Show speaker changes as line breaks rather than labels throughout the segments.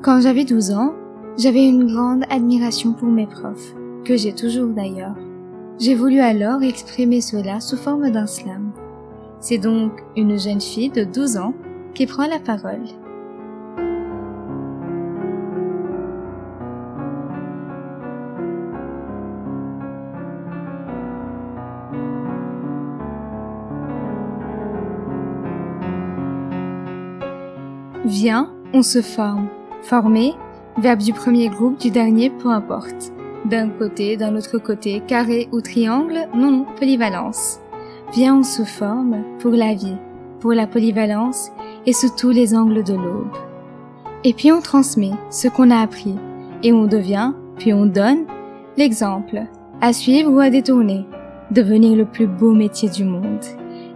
Quand j'avais 12 ans, j'avais une grande admiration pour mes profs, que j'ai toujours d'ailleurs. J'ai voulu alors exprimer cela sous forme d'un slam. C'est donc une jeune fille de 12 ans qui prend la parole. Viens, on se forme. Former, verbe du premier groupe, du dernier, peu importe. D'un côté, d'un autre côté, carré ou triangle, non, non, polyvalence. Viens, on se forme pour la vie, pour la polyvalence et sous tous les angles de l'aube. Et puis on transmet ce qu'on a appris et on devient, puis on donne, l'exemple, à suivre ou à détourner, devenir le plus beau métier du monde.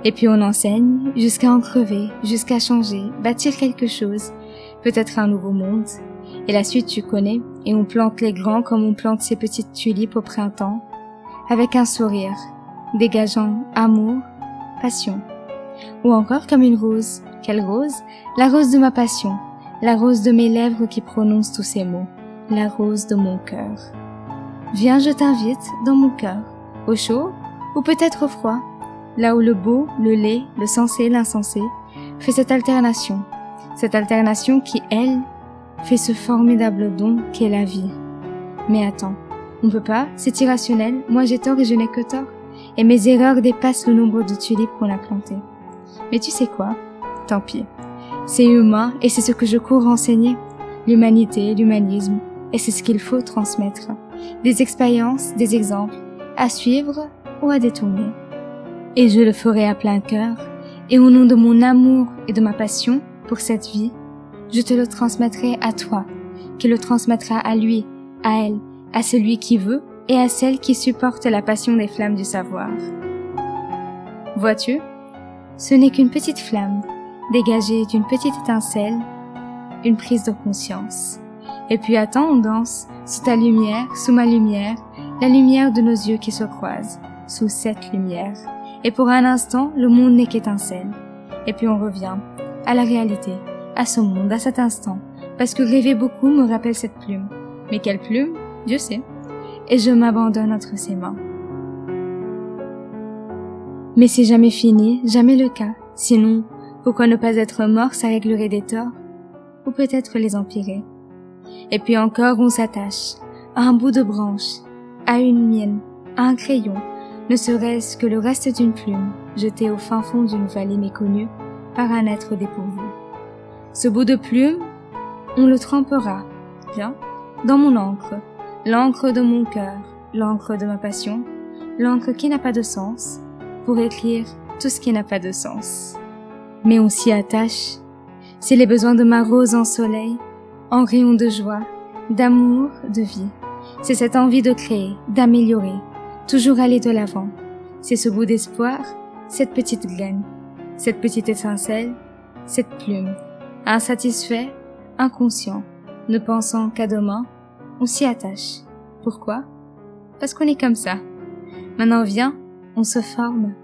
Et puis on enseigne jusqu'à en crever, jusqu'à changer, bâtir quelque chose, peut-être un nouveau monde. Et la suite tu connais, et on plante les grands comme on plante ces petites tulipes au printemps, avec un sourire, dégageant amour, passion. Ou encore comme une rose. Quelle rose? La rose de ma passion, la rose de mes lèvres qui prononcent tous ces mots, la rose de mon cœur. Viens, je t'invite dans mon cœur, au chaud ou peut-être au froid, là où le beau, le laid, le sensé, l'insensé, fait cette alternation, cette alternation qui, elle, fait ce formidable don qu'est la vie. Mais attends, on peut pas, c'est irrationnel, moi j'ai tort et je n'ai que tort, et mes erreurs dépassent le nombre de tulipes qu'on a plantées. Mais tu sais quoi? Tant pis. C'est humain et c'est ce que je cours enseigner. L'humanité, l'humanisme, et c'est ce qu'il faut transmettre. Des expériences, des exemples, à suivre ou à détourner et je le ferai à plein cœur, et au nom de mon amour et de ma passion pour cette vie, je te le transmettrai à toi, qui le transmettra à lui, à elle, à celui qui veut et à celle qui supporte la passion des flammes du savoir. Vois-tu, ce n'est qu'une petite flamme, dégagée d'une petite étincelle, une prise de conscience. Et puis attends, on danse, sous ta lumière, sous ma lumière, la lumière de nos yeux qui se croisent, sous cette lumière et pour un instant, le monde n'est qu'étincelle. Et puis on revient à la réalité, à ce monde, à cet instant, parce que rêver beaucoup me rappelle cette plume. Mais quelle plume? Dieu sait. Et je m'abandonne entre ses mains. Mais c'est jamais fini, jamais le cas. Sinon, pourquoi ne pas être mort, ça réglerait des torts Ou peut-être les empirer. Et puis encore, on s'attache à un bout de branche, à une mienne, à un crayon, ne serait-ce que le reste d'une plume jetée au fin fond d'une vallée méconnue par un être dépourvu. Ce bout de plume, on le trempera, bien, dans mon encre, l'encre de mon cœur, l'encre de ma passion, l'encre qui n'a pas de sens, pour écrire tout ce qui n'a pas de sens. Mais on s'y attache, c'est les besoins de ma rose en soleil, en rayon de joie, d'amour, de vie. C'est cette envie de créer, d'améliorer, toujours aller de l'avant. C'est ce bout d'espoir, cette petite graine, cette petite étincelle, cette plume. Insatisfait, inconscient, ne pensant qu'à demain, on s'y attache. Pourquoi? Parce qu'on est comme ça. Maintenant viens, on se forme,